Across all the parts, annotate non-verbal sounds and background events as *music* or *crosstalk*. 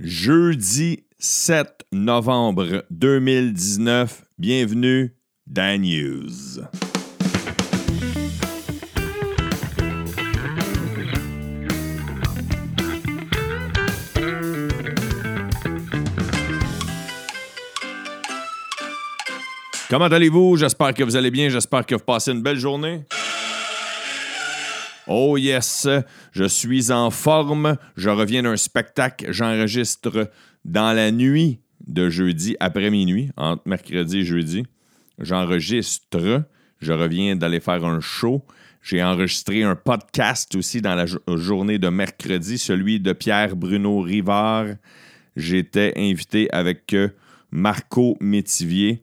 Jeudi 7 novembre 2019. Bienvenue dans News. Comment allez-vous? J'espère que vous allez bien. J'espère que vous passez une belle journée. Oh yes, je suis en forme. Je reviens d'un spectacle. J'enregistre dans la nuit de jeudi après minuit, entre mercredi et jeudi. J'enregistre. Je reviens d'aller faire un show. J'ai enregistré un podcast aussi dans la journée de mercredi, celui de Pierre Bruno Rivard. J'étais invité avec euh, Marco Métivier.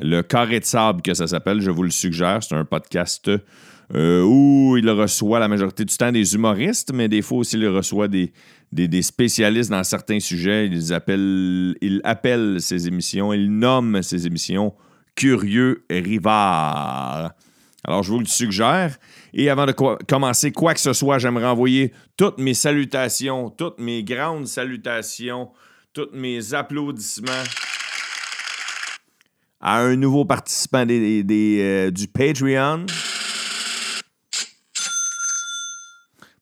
Le carré de sable que ça s'appelle, je vous le suggère. C'est un podcast euh, où il reçoit la majorité du temps des humoristes, mais des fois aussi il reçoit des, des, spécialistes dans certains sujets. Il appelle ses émissions, il nomme ses émissions Curieux Rivard. Alors, je vous le suggère. Et avant de commencer quoi que ce soit, j'aimerais envoyer toutes mes salutations, toutes mes grandes salutations, tous mes applaudissements à un nouveau participant des, euh, du Patreon.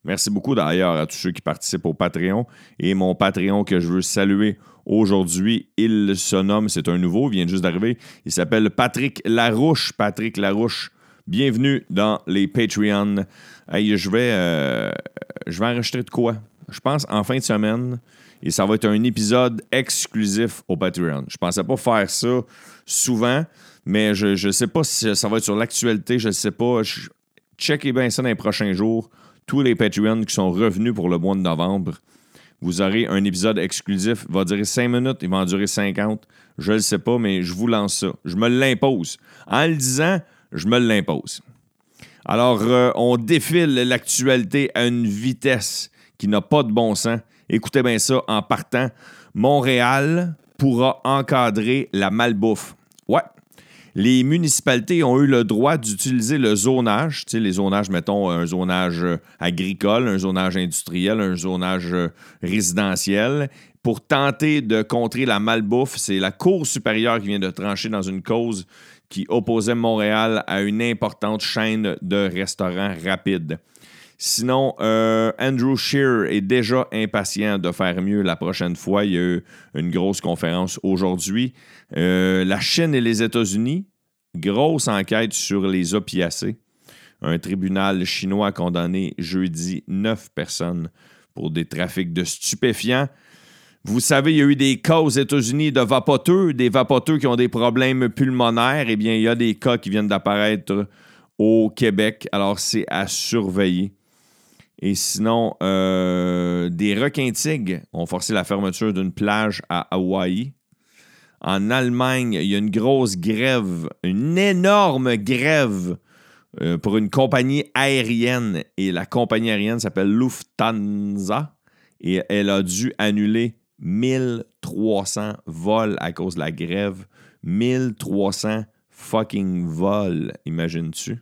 Merci beaucoup d'ailleurs à tous ceux qui participent au Patreon. Et mon Patreon que je veux saluer aujourd'hui, il se nomme, c'est un nouveau, il vient juste d'arriver. Il s'appelle Patrick Larouche. Patrick Larouche, bienvenue dans les Patreons. je, vais, euh, je vais enregistrer de quoi? Je pense en fin de semaine. Et ça va être un épisode exclusif au Patreon. Je pensais pas faire ça souvent, mais je ne sais pas si ça va être sur l'actualité. Je ne sais pas. checkez bien ça dans les prochains jours tous les Patreons qui sont revenus pour le mois de novembre. Vous aurez un épisode exclusif. Il va durer 5 minutes, il va en durer 50. Je ne le sais pas, mais je vous lance ça. Je me l'impose. En le disant, je me l'impose. Alors, euh, on défile l'actualité à une vitesse qui n'a pas de bon sens. Écoutez bien ça en partant. Montréal pourra encadrer la malbouffe. Les municipalités ont eu le droit d'utiliser le zonage, tu les zonages, mettons, un zonage agricole, un zonage industriel, un zonage euh, résidentiel, pour tenter de contrer la malbouffe. C'est la Cour supérieure qui vient de trancher dans une cause qui opposait Montréal à une importante chaîne de restaurants rapides. Sinon, euh, Andrew Shear est déjà impatient de faire mieux la prochaine fois. Il y a eu une grosse conférence aujourd'hui. Euh, la Chine et les États-Unis, grosse enquête sur les opiacés. Un tribunal chinois a condamné jeudi neuf personnes pour des trafics de stupéfiants. Vous savez, il y a eu des cas aux États-Unis de vapoteux, des vapoteux qui ont des problèmes pulmonaires. Eh bien, il y a des cas qui viennent d'apparaître au Québec. Alors, c'est à surveiller. Et sinon, euh, des requins-tigres ont forcé la fermeture d'une plage à Hawaï. En Allemagne, il y a une grosse grève, une énorme grève euh, pour une compagnie aérienne. Et la compagnie aérienne s'appelle Lufthansa. Et elle a dû annuler 1300 vols à cause de la grève. 1300 fucking vols, imagines-tu?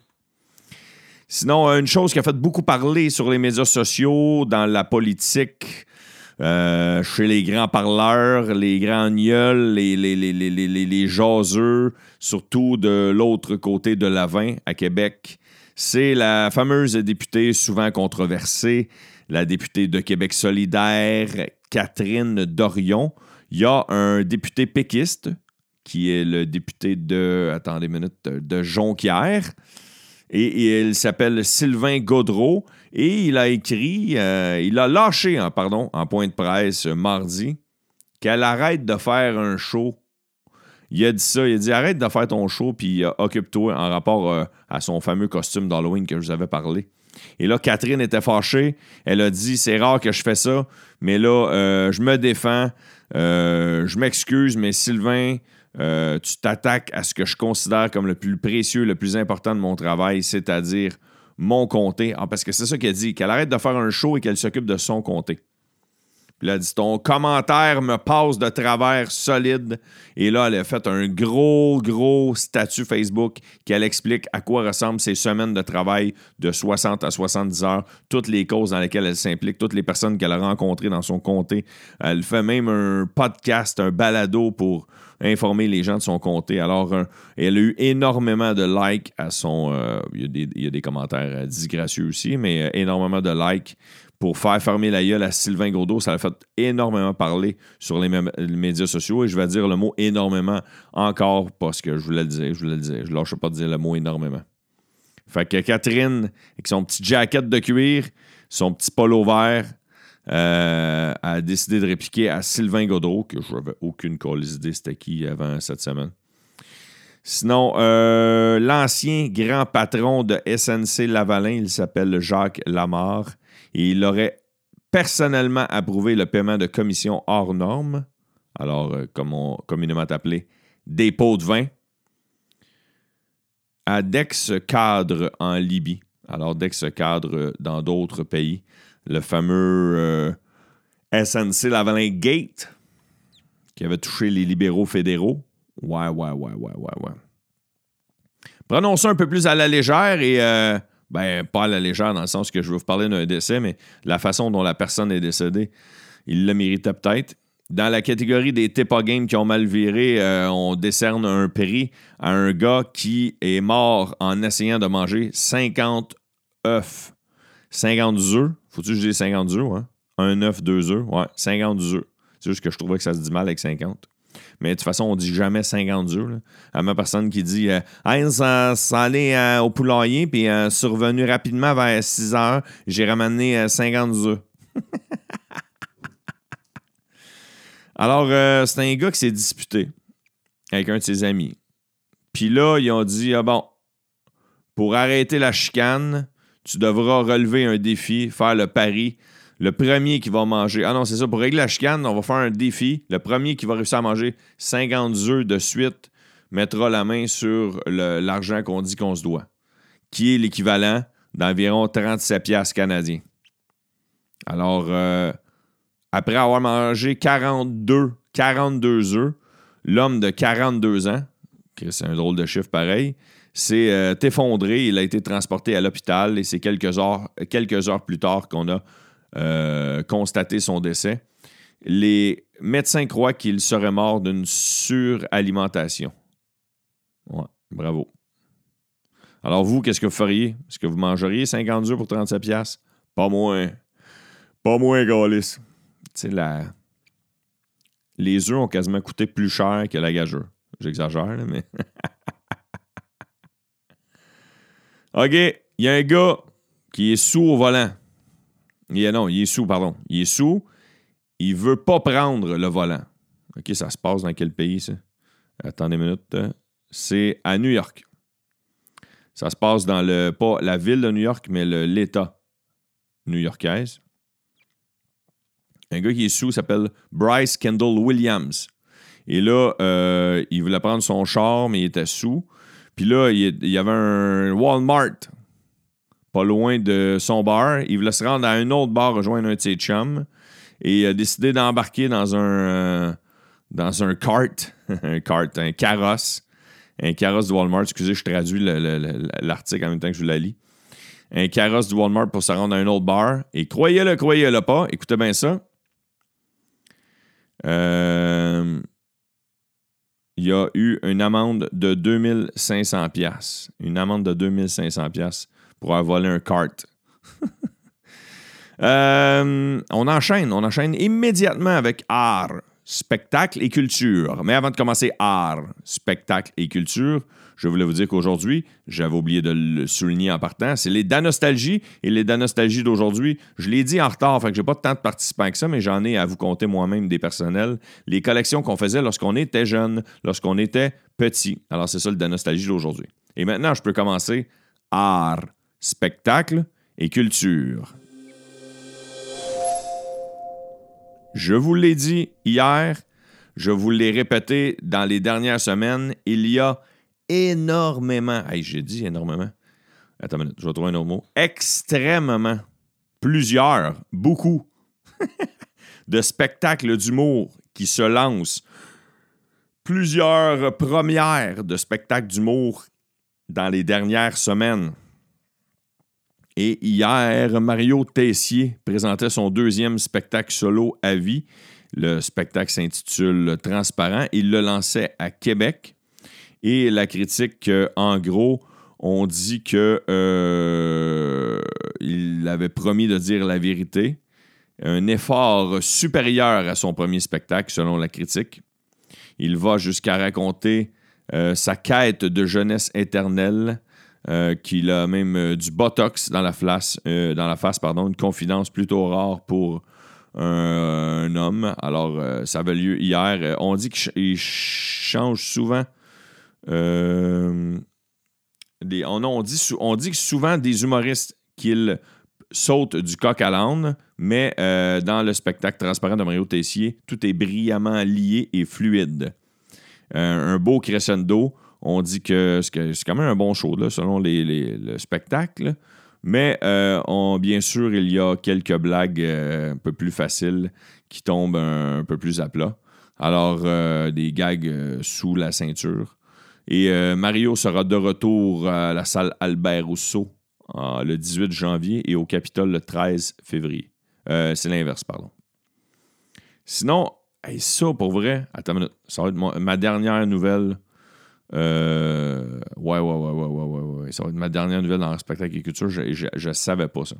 Sinon, une chose qui a fait beaucoup parler sur les médias sociaux, dans la politique, euh, chez les grands parleurs, les grands gueules, les, les, les, les, jaseux, surtout de l'autre côté de la vin à Québec, c'est la fameuse députée souvent controversée, la députée de Québec solidaire, Catherine Dorion. Il y a un député péquiste qui est le député de, attendez une minute, de Jonquière et, il s'appelle Sylvain Gaudreau et il a écrit, euh, il a lâché, hein, pardon, en point de presse mardi qu'elle arrête de faire un show. Il a dit ça, il a dit arrête de faire ton show puis euh, occupe-toi en rapport euh, à son fameux costume d'Halloween que je vous avais parlé. Et là, Catherine était fâchée. Elle a dit c'est rare que je fais ça, mais là, je me défends. je m'excuse, mais Sylvain, euh, tu t'attaques à ce que je considère comme le plus précieux, le plus important de mon travail, c'est-à-dire mon comté. Ah, parce que c'est ça qu'elle dit, qu'elle arrête de faire un show et qu'elle s'occupe de son comté. Puis elle a dit Ton commentaire me passe de travers solide. Et là, elle a fait un gros, gros statut Facebook qu'elle explique à quoi ressemblent ses semaines de travail de 60 à 70 heures, toutes les causes dans lesquelles elle s'implique, toutes les personnes qu'elle a rencontrées dans son comté. Elle fait même un podcast, un balado pour informer les gens de son comté. Alors, elle a eu énormément de likes à son. Euh, il, y a des, commentaires euh, disgracieux aussi, mais euh, énormément de likes pour faire fermer la gueule à Sylvain Gaudreau. Ça a fait énormément parler sur les, médias sociaux et je vais dire le mot énormément encore parce que je voulais le dire, je voulais le dire. Je ne lâche pas de dire le mot énormément. Fait que Catherine, avec son petit jacket de cuir, son petit polo vert, euh, a décidé de répliquer à Sylvain Gaudreau, que je n'avais aucune idée c'était qui avant cette semaine. Sinon, euh, l'ancien grand patron de SNC Lavalin, il s'appelle Jacques Lamarre, et il aurait personnellement approuvé le paiement de commissions hors normes, alors euh, comme on communément appelé dépôt de vin, à Dex Cadre en Libye. Alors, Dex Cadre dans d'autres pays. Le fameux euh, SNC Lavalin Gate qui avait touché les libéraux fédéraux. Ouais, ouais, ouais, ouais, ouais, ouais. Prenons ça un peu plus à la légère et euh, ben, pas à la légère dans le sens que je veux vous parler d'un décès, mais la façon dont la personne est décédée, il le méritait peut-être. Dans la catégorie des Tepa Games qui ont mal viré, euh, on décerne un prix à un gars qui est mort en essayant de manger 50 œufs. 50 œufs. Faut-tu que je dise 50 œufs, hein? Un œuf, deux œufs. Ouais, 50 œufs. C'est juste que je trouvais que ça se dit mal avec 50. Mais de toute façon, on dit jamais 50 œufs. À ma personne qui dit euh, Hey, ça, allait euh, au poulailler, puis euh, survenu rapidement vers 6 heures, j'ai ramené 50 œufs. *laughs* Alors, c'est un gars qui s'est disputé avec un de ses amis. Puis là, ils ont dit Ah bon, pour arrêter la chicane, tu devras relever un défi, faire le pari le premier qui va manger. Ah non, c'est ça. Pour régler la chicane, on va faire un défi. Le premier qui va réussir à manger 50 œufs de suite mettra la main sur l'argent qu'on dit qu'on se doit, qui est l'équivalent d'environ 37 piastres canadiens. Alors, euh, après avoir mangé 42, 42 œufs, l'homme de 42 ans, c'est un drôle de chiffre pareil, s'est euh, effondré. Il a été transporté à l'hôpital et c'est quelques heures, quelques heures plus tard qu'on a euh, constaté son décès. Les médecins croient qu'il serait mort d'une suralimentation. Ouais, bravo. Alors vous, qu'est-ce que vous feriez? Est-ce que vous mangeriez 50 œufs pour 37 pièces Pas moins. Pas moins, Galis. Tu sais, les œufs ont quasiment coûté plus cher que la gageure. J'exagère, mais... *laughs* OK, il y a un gars qui est sous au volant. Il non, il est sous, pardon. Il est sous. Il veut pas prendre le volant. OK, ça se passe dans quel pays, ça? Attendez une minute. C'est à New York. Ça se passe dans le, pas la ville de New York, mais l'État new-yorkaise. Un gars qui est sous s'appelle Bryce Kendall Williams. Et là, euh, il voulait prendre son char, mais il était sous. Puis là, il y avait un Walmart pas loin de son bar. Il voulait se rendre à un autre bar, rejoindre un de ses chums. Et il a décidé d'embarquer dans un, euh, dans un cart, *laughs* un cart, un carrosse. Un carrosse de Walmart. Excusez, je traduis l'article en même temps que je vous la lis. Un carrosse du Walmart pour se rendre à un autre bar. Et croyez-le, croyez-le pas, écoutez bien ça. Euh, il y a eu une amende de 2500 pièces. Une amende de 2500 pièces pour avoir volé un kart. *laughs* Euh, on enchaîne, on enchaîne immédiatement avec art, spectacle et culture. Mais avant de commencer art, spectacle et culture, je voulais vous dire qu'aujourd'hui, j'avais oublié de le souligner en partant, c'est les Danostalgies. Et les Danostalgies d'aujourd'hui, je l'ai dit en retard, fait que j'ai pas tant de participants que ça, mais j'en ai à vous compter moi-même des personnels. Les collections qu'on faisait lorsqu'on était jeune, lorsqu'on était petit. Alors, c'est ça le Danostalgie d'aujourd'hui. Et maintenant, je peux commencer art spectacle et culture. Je vous l'ai dit hier, je vous l'ai répété dans les dernières semaines, il y a énormément, hey, j'ai dit énormément, attends une minute, je vais trouver un autre mot, extrêmement, plusieurs, beaucoup *laughs* de spectacles d'humour qui se lancent. Plusieurs premières de spectacles d'humour dans les dernières semaines. Et hier, Mario Tessier présentait son deuxième spectacle solo à vie. Le spectacle s'intitule Transparent. Il le lançait à Québec. Et la critique, euh, en gros, on dit que euh, il avait promis de dire la vérité. Un effort supérieur à son premier spectacle, selon la critique. Il va jusqu'à raconter euh, sa quête de jeunesse éternelle, qu'il a même du botox dans la face, dans la face, pardon, une confidence plutôt rare pour un, homme. Alors, ça avait lieu hier. on dit qu'il change souvent euh, on, dit, on dit souvent des humoristes qu'ils sautent du coq à l'âne, mais euh, dans le spectacle transparent de Mario Tessier, tout est brillamment lié et fluide. Euh, un beau crescendo. On dit que c'est quand même un bon show, selon le spectacle. Mais bien sûr, il y a quelques blagues un peu plus faciles qui tombent un, peu plus à plat. Alors, des gags sous la ceinture. Et euh, Mario sera de retour à la salle Albert Rousseau le 18 janvier et au Capitole le 13 février. Euh, c'est l'inverse, pardon. Sinon, ça pour vrai, attends une minute, ça va être ma dernière nouvelle. Euh, ouais, ouais, ouais, ouais, ouais, ouais, Ça va être ma dernière nouvelle dans le spectacle et culture. Je ne savais pas ça.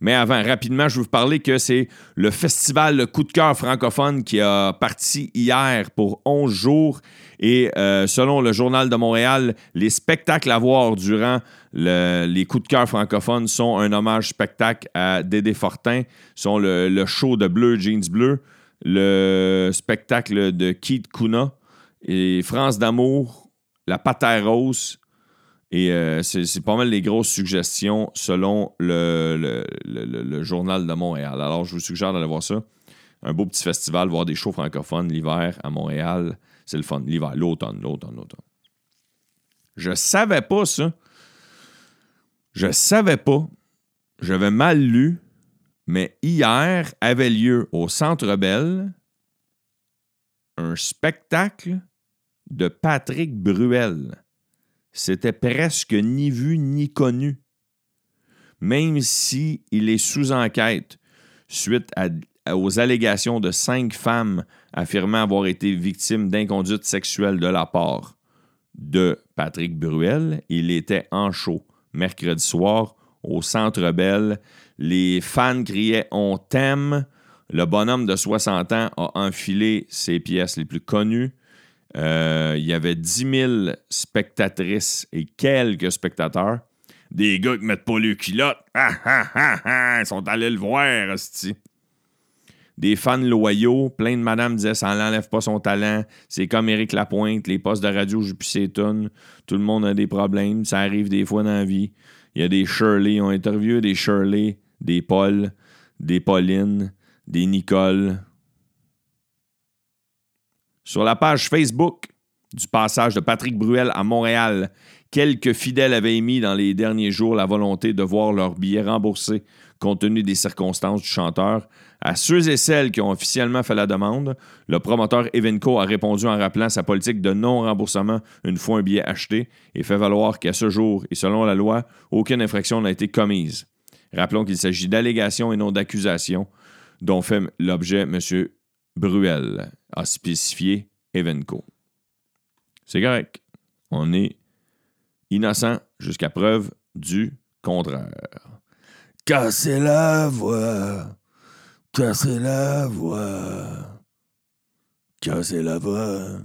Mais avant, rapidement, je vais vous parler que c'est le festival Coup de cœur francophone qui a parti hier pour 11 jours. Et euh, selon le Journal de Montréal, les spectacles à voir durant les coups de cœur francophones sont un hommage spectacle à Dédé Fortin, sont le, show de Bleu Jeans Bleu, le spectacle de Keith Kuna et France d'amour, La Patère Rose, et euh, c'est pas mal les grosses suggestions selon le, Journal de Montréal. Alors, je vous suggère d'aller voir ça. Un beau petit festival, voir des shows francophones l'hiver à Montréal. C'est le fun. L'hiver, l'automne, l'automne, l'automne. Je savais pas ça. Je savais pas. J'avais mal lu. Mais hier avait lieu au Centre Bell un spectacle de Patrick Bruel c'était presque ni vu ni connu. Même si il est sous enquête suite aux allégations de cinq femmes affirmant avoir été victimes d'inconduite sexuelle de la part de Patrick Bruel, il était en show mercredi soir au Centre Bell. Les fans criaient On t'aime. Le bonhomme de 60 ans a enfilé ses pièces les plus connues. Euh, il y avait 10 000 spectatrices et quelques spectateurs. Des gars qui mettent pas le culotte. *laughs* Ah, ah, ah, Ils sont allés le voir, Des fans loyaux. Plein de madames disaient ça n'enlève pas son talent. C'est comme Éric Lapointe, les postes de radio, j'ai plus ses Tout le monde a des problèmes. Ça arrive des fois dans la vie. Il y a des Shirley. On interviewé des Shirley, des Paul, des Pauline, des Nicole, sur la page Facebook du passage de Patrick Bruel à Montréal, quelques fidèles avaient émis dans les derniers jours la volonté de voir leurs billets remboursés compte tenu des circonstances du chanteur. À ceux et celles qui ont officiellement fait la demande, le promoteur Evenco a répondu en rappelant sa politique de non-remboursement une fois un billet acheté et fait valoir qu'à ce jour, et selon la loi, aucune infraction n'a été commise. Rappelons qu'il s'agit d'allégations et non d'accusations dont fait l'objet M. Bruel a spécifié Evenco. C'est correct. On est innocent jusqu'à preuve du contraire. Cassez la voix. Cassez la voix. Cassez la voix.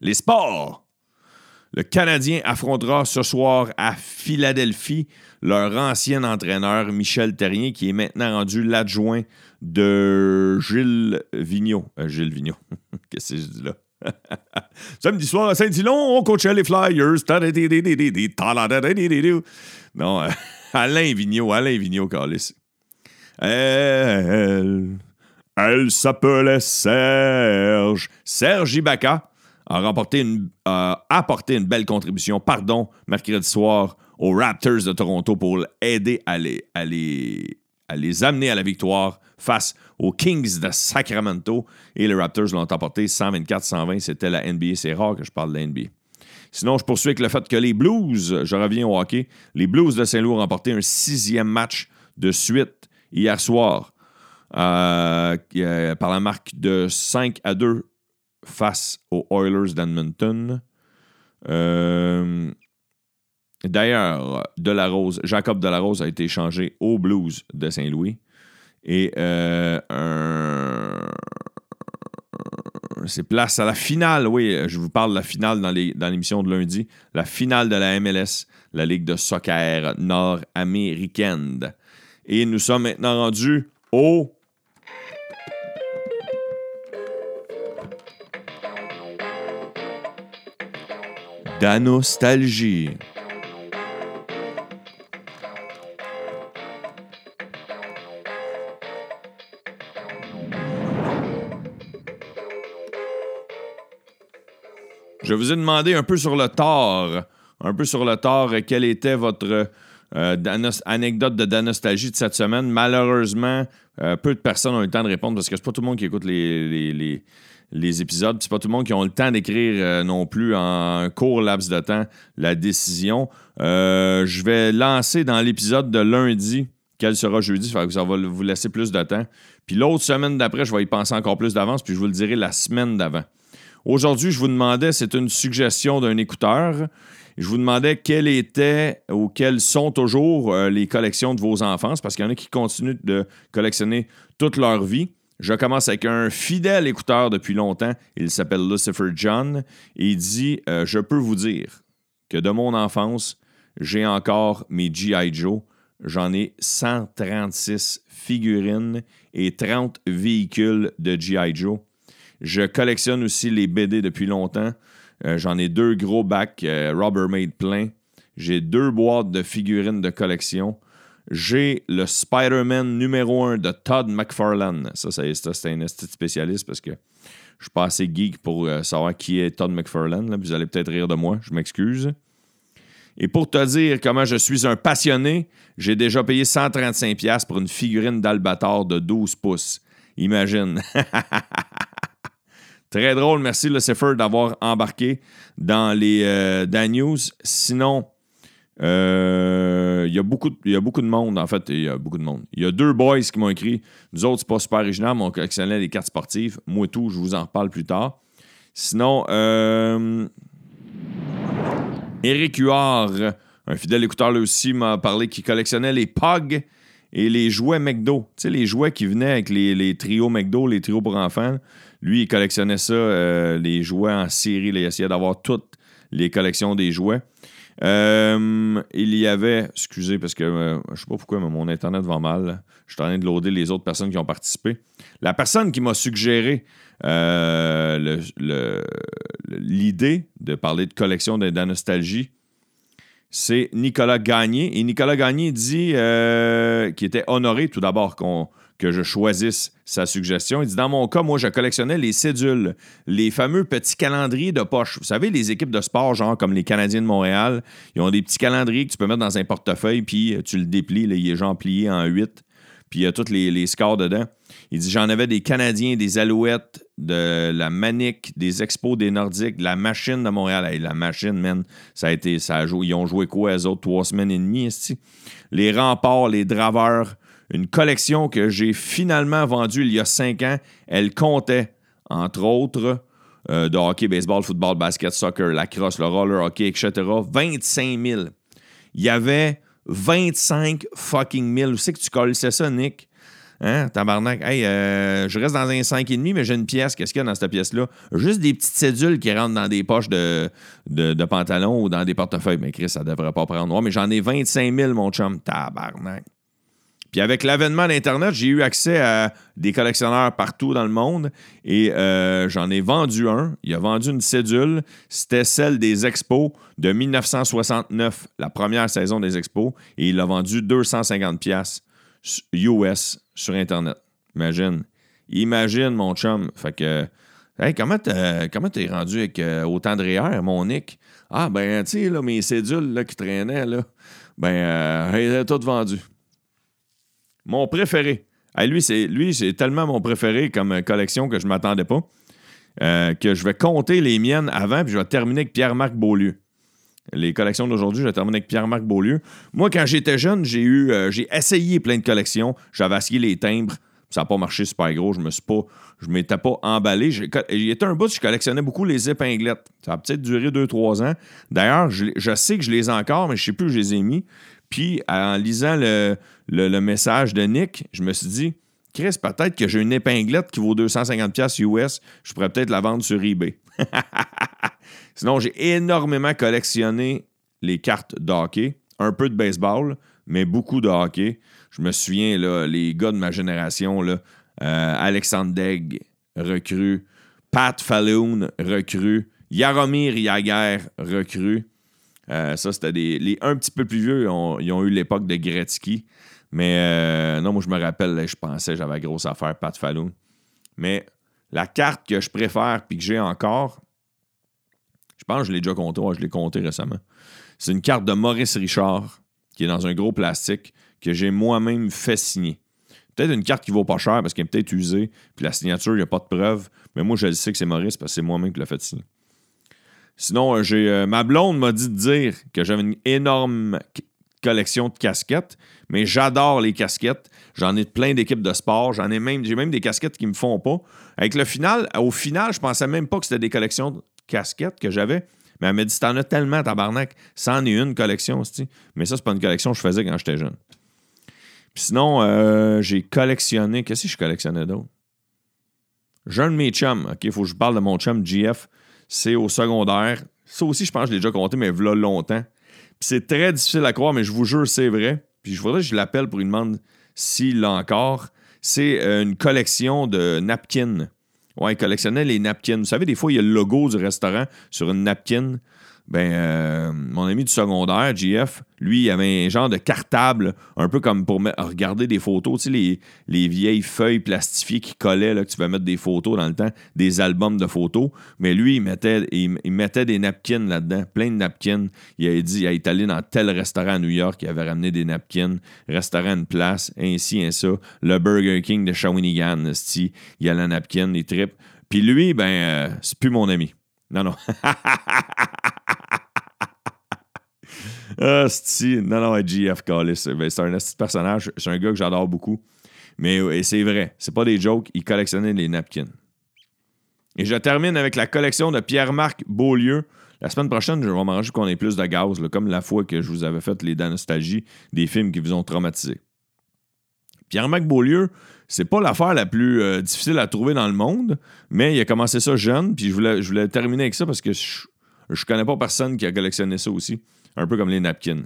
Les sports. Le Canadien affrontera ce soir à Philadelphie leur ancien entraîneur Michel Terrien, qui est maintenant rendu l'adjoint de Gilles Vigneault. Euh, Gilles Vigneault. *laughs* Qu'est-ce que je dis là? *laughs* Samedi soir à Saint-Dilon, on coachait les Flyers. Non, euh, *laughs* Alain Vigneault, Alain Vigneault, Carlis. Elle, elle s'appelait Serge. Serge Ibaka a, une, a apporté une belle contribution, pardon, mercredi soir aux Raptors de Toronto pour aider à les, à les amener à la victoire face aux Kings de Sacramento. Et les Raptors l'ont emporté 124-120. C'était la NBA. C'est rare que je parle de la NBA. Sinon, je poursuis avec le fait que les Blues, je reviens au hockey, les Blues de Saint-Louis ont remporté un sixième match de suite hier soir euh, par la marque de 5 à 2 face aux Oilers d'Edmonton. Euh, d'ailleurs, Delarose, Jacob Delarose a été échangé aux Blues de Saint-Louis. Et euh, c'est place à la finale. Oui, je vous parle de la finale dans, l'émission de lundi. La finale de la MLS, la Ligue de soccer nord-américaine. Et nous sommes maintenant rendus au la nostalgie. Je vous ai demandé un peu sur le tort, un peu sur le tort, quelle était votre euh, anecdote de nostalgie de cette semaine. Malheureusement, euh, peu de personnes ont eu le temps de répondre parce que c'est pas tout le monde qui écoute les, les épisodes. C'est pas tout le monde qui a le temps d'écrire euh, non plus en court laps de temps la décision. Euh, je vais lancer dans l'épisode de lundi, quel sera jeudi, ça va vous laisser plus de temps. Puis l'autre semaine d'après, je vais y penser encore plus d'avance, puis je vous le dirai la semaine d'avant. Aujourd'hui, je vous demandais, c'est une suggestion d'un écouteur. Je vous demandais quelles étaient ou quelles sont toujours euh, les collections de vos enfants, parce qu'il y en a qui continuent de collectionner toute leur vie. Je commence avec un fidèle écouteur depuis longtemps. Il s'appelle Lucifer John. Il dit euh, Je peux vous dire que de mon enfance, j'ai encore mes G.I. Joe. J'en ai 136 figurines et 30 véhicules de G.I. Joe. Je collectionne aussi les BD depuis longtemps. Euh, j'en ai deux gros bacs euh, Rubbermaid plein. J'ai deux boîtes de figurines de collection. J'ai le Spider-Man numéro 1 de Todd McFarlane. Ça, c'est un spécialiste parce que je suis pas assez geek pour euh, savoir qui est Todd McFarlane. Vous allez peut-être rire de moi, je m'excuse. Et pour te dire comment je suis un passionné, j'ai déjà payé 135$ pour une figurine d'Albator de 12 pouces. Imagine. *laughs* Très drôle. Merci, Lucifer, d'avoir embarqué dans les euh, News. Sinon, euh, il, y a beaucoup, de monde, en fait, il y a beaucoup de monde. Il y a deux boys qui m'ont écrit. Nous autres, c'est pas super original, mais on collectionnait les cartes sportives. Moi, tout, je vous en reparle plus tard. Sinon, euh, Eric Huard, un fidèle écouteur là aussi, m'a parlé qu'il collectionnait les POG et les jouets McDo. Tu sais, les jouets qui venaient avec les trios McDo, les trios pour enfants. Lui, il collectionnait ça, euh, les jouets en série. il essayait d'avoir toutes les collections des jouets. Euh, il y avait, excusez, parce que euh, je sais pas pourquoi, mais mon Internet va mal. Je suis en train de loader les autres personnes qui ont participé. La personne qui m'a suggéré euh, l'idée de parler de collection de, de nostalgie, c'est Nicolas Gagné. Et Nicolas Gagné dit qu'il était honoré tout d'abord qu'on que je choisisse sa suggestion. Il dit Dans mon cas, moi, je collectionnais les cédules, les fameux petits calendriers de poche. Vous savez, les équipes de sport, genre comme les Canadiens de Montréal, ils ont des petits calendriers que tu peux mettre dans un portefeuille, puis euh, tu le déplies, il est genre en 8, puis il y a tous les, scores dedans. Il dit J'en avais des Canadiens, des Alouettes, de la Manic, des Expos des Nordiques, de la Machine de Montréal. la Machine, man, ça a été. Ça joué, ils ont joué quoi, eux autres, trois semaines et demie, ici? Les remparts, les draveurs, une collection que j'ai finalement vendue il y a cinq ans. Elle comptait, entre autres, euh, de hockey, baseball, football, basket, soccer, lacrosse, le roller hockey, etc. 25 000. Il y avait 25 fucking 000. Où c'est que tu colissais ça, Nick? Hein, tabarnak? Hey, euh, je reste dans un 5,5, mais j'ai une pièce. Qu'est-ce qu'il y a dans cette pièce-là? Juste des petites cédules qui rentrent dans des poches de, de, pantalon ou dans des portefeuilles. Mais Chris, ça devrait pas prendre. mais j'en ai 25 000, mon chum. Tabarnak. Puis avec l'avènement d'Internet, j'ai eu accès à des collectionneurs partout dans le monde et euh, j'en ai vendu un. Il a vendu une cédule. C'était celle des expos de 1969, la première saison des expos, et il a vendu 250 pièces US sur Internet. Imagine. Imagine, mon chum. Fait que, hey, comment t'es rendu avec euh, autant de REER, mon Nick? Ah, ben, tu sais, mes cédules là, qui traînaient, là, ben, euh, elles étaient toutes vendues. Mon préféré. lui, c'est lui, c'est tellement mon préféré comme collection que je ne m'attendais pas. Euh, que je vais compter les miennes avant, puis je vais terminer avec Pierre-Marc Beaulieu. Les collections d'aujourd'hui, je vais terminer avec Pierre-Marc Beaulieu. Moi, quand j'étais jeune, j'ai eu euh, j'ai essayé plein de collections. J'avais essayé les timbres. Ça n'a pas marché super gros. Je me suis pas. Je m'étais pas emballé. Il était un bout, je collectionnais beaucoup les épinglettes. Ça a peut-être duré 2-3 ans. D'ailleurs, je, sais que je les ai encore, mais je ne sais plus où je les ai mis. Puis, en lisant le, message de Nick, je me suis dit, Chris, peut-être que j'ai une épinglette qui vaut 250$ US. Je pourrais peut-être la vendre sur eBay. *laughs* Sinon, j'ai énormément collectionné les cartes de hockey, un peu de baseball, mais beaucoup de hockey. Je me souviens, là, les gars de ma génération, là, euh, Alexandre Degg, recrue, Pat Falloon, recrue, Yaromir Yaguer, recrue. Euh, ça, c'était des. Les un petit peu plus vieux, ils ont eu l'époque de Gretzky. Mais euh, non, moi, je me rappelle, je pensais, j'avais grosse affaire, Pat Falloon. Mais la carte que je préfère puis que j'ai encore, je pense que je l'ai déjà compté, je l'ai compté récemment. C'est une carte de Maurice Richard qui est dans un gros plastique que j'ai moi-même fait signer. Peut-être une carte qui vaut pas cher parce qu'elle est peut-être usée, puis la signature, il n'y a pas de preuve. Mais moi, je sais que c'est Maurice parce que c'est moi-même qui l'ai fait signer. Sinon, euh, j'ai euh, ma blonde m'a dit de dire que j'avais une énorme collection de casquettes, mais j'adore les casquettes. J'en ai plein d'équipes de sport. J'en ai même, j'ai même des casquettes qui me font pas. Avec le final, au final, je pensais même pas que c'était des collections de casquettes que j'avais. Mais elle m'a dit, t'en as tellement, tabarnak, c'en est une collection, aussi. Mais ça, c'est pas une collection que je faisais quand j'étais jeune. Sinon, euh, j'ai collectionné. Qu'est-ce que je collectionnais d'autre? J'ai de mes chums. OK, il faut que je parle de mon chum GF. C'est au secondaire. Ça aussi, je pense que je l'ai déjà compté, mais voilà longtemps. Puis c'est très difficile à croire, mais je vous jure, c'est vrai. Puis je voudrais que je l'appelle pour lui demander s'il l'a encore. C'est euh, une collection de napkins. Ouais, il collectionnait les napkins. Vous savez, des fois, il y a le logo du restaurant sur une napkin ben, euh, mon ami du secondaire, JF, lui, il avait un genre de cartable, un peu comme pour regarder des photos, tu sais, les, vieilles feuilles plastifiées qui collaient, là, que tu vas mettre des photos dans le temps, des albums de photos. Mais lui, il mettait, il, mettait des napkins là-dedans, plein de napkins. Il a dit, il est allé dans tel restaurant à New York, il avait ramené des napkins, restaurant une place, ainsi, ça. Le Burger King de Shawinigan, il y a la napkin, les tripes. Puis lui, ben, euh, c'est plus mon ami. Non, non. *laughs* ah, Non, non, GF Callis. Ben, c'est un petit personnage. C'est un gars que j'adore beaucoup. Mais c'est vrai. C'est pas des jokes. Il collectionnait les napkins. Et je termine avec la collection de Pierre-Marc Beaulieu. La semaine prochaine, je vais manger qu'on ait plus de gaz, comme la fois que je vous avais fait les nostalgie des films qui vous ont traumatisé. Pierre-Marc Beaulieu, c'est pas l'affaire la plus euh, difficile à trouver dans le monde, mais il a commencé ça jeune, puis je voulais, je voulais terminer avec ça parce que je, je connais pas personne qui a collectionné ça aussi, un peu comme les napkins.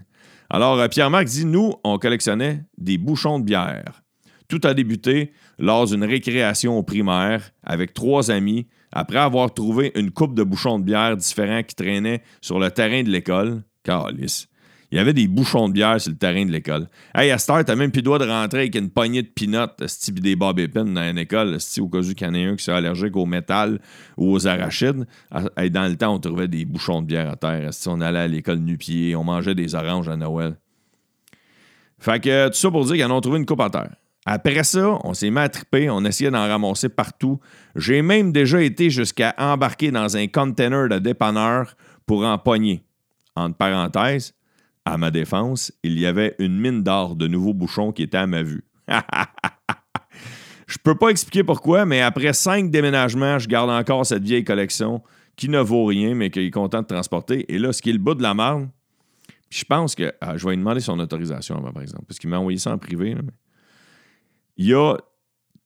Alors, euh, Pierre-Marc dit Nous, on collectionnait des bouchons de bière. Tout a débuté lors d'une récréation au primaire avec trois amis après avoir trouvé une coupe de bouchons de bière différents qui traînaient sur le terrain de l'école. Calice. Il y avait des bouchons de bière sur le terrain de l'école. Hey, à Star, t'as même plus le droit de rentrer avec une poignée de peanuts, type des bob dans une école, au cas où il y en a un qui est allergique au métal ou aux arachides. Hey, dans le temps, on trouvait des bouchons de bière à terre. On allait à l'école nu-pied, on mangeait des oranges à Noël. Fait que tout ça pour dire qu'ils en ont trouvé une coupe à terre. Après ça, on s'est mis à triper, on essayait d'en ramasser partout. J'ai même déjà été jusqu'à embarquer dans un container de dépanneur pour en pogner. Entre parenthèses, à ma défense, il y avait une mine d'or de nouveaux bouchons qui étaient à ma vue. *laughs* je peux pas expliquer pourquoi, mais après cinq déménagements, je garde encore cette vieille collection qui ne vaut rien, mais qui est content de transporter. Et là, ce qui est le bout de la marne, je pense que. Ah, je vais lui demander son autorisation avant, par exemple, parce qu'il m'a envoyé ça en privé. Il y a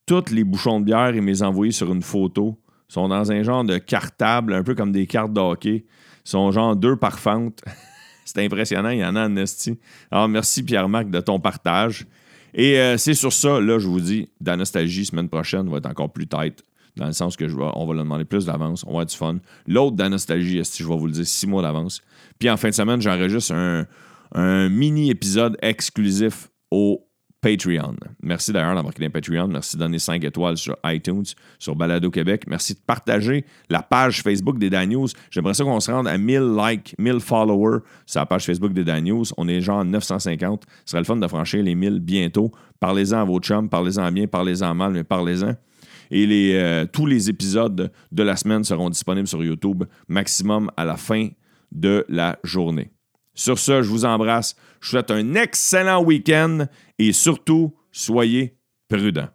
tous les bouchons de bière, il m'a envoyés sur une photo. Sont dans un genre de cartable, un peu comme des cartes de hockey. Ils sont genre deux par fente. *laughs* C'est impressionnant, il y en a en esti. Alors, merci Pierre-Marc de ton partage. Et euh, c'est sur ça, là, je vous dis, la nostalgie, semaine prochaine, va être encore plus tight, dans le sens que on va le demander plus d'avance, on va avoir du fun. L'autre, la nostalgie, je vais vous le dire, six mois d'avance. Puis en fin de semaine, j'enregistre un, un mini-épisode exclusif au Patreon. Merci d'ailleurs d'avoir créé Patreon. Merci de donner 5 étoiles sur iTunes, sur Balado Québec. Merci de partager la page Facebook des Dan News. J'aimerais ça qu'on se rende à 1000 likes, 1000 followers sur la page Facebook des Dan News. On est genre 950. Ce serait le fun de franchir les 1000 bientôt. Parlez-en à vos chums, parlez-en bien, parlez-en mal, mais parlez-en. Et les, euh, tous les épisodes de la semaine seront disponibles sur YouTube, maximum à la fin de la journée. Sur ce, je vous embrasse. Je vous souhaite un excellent week-end et surtout, soyez prudents.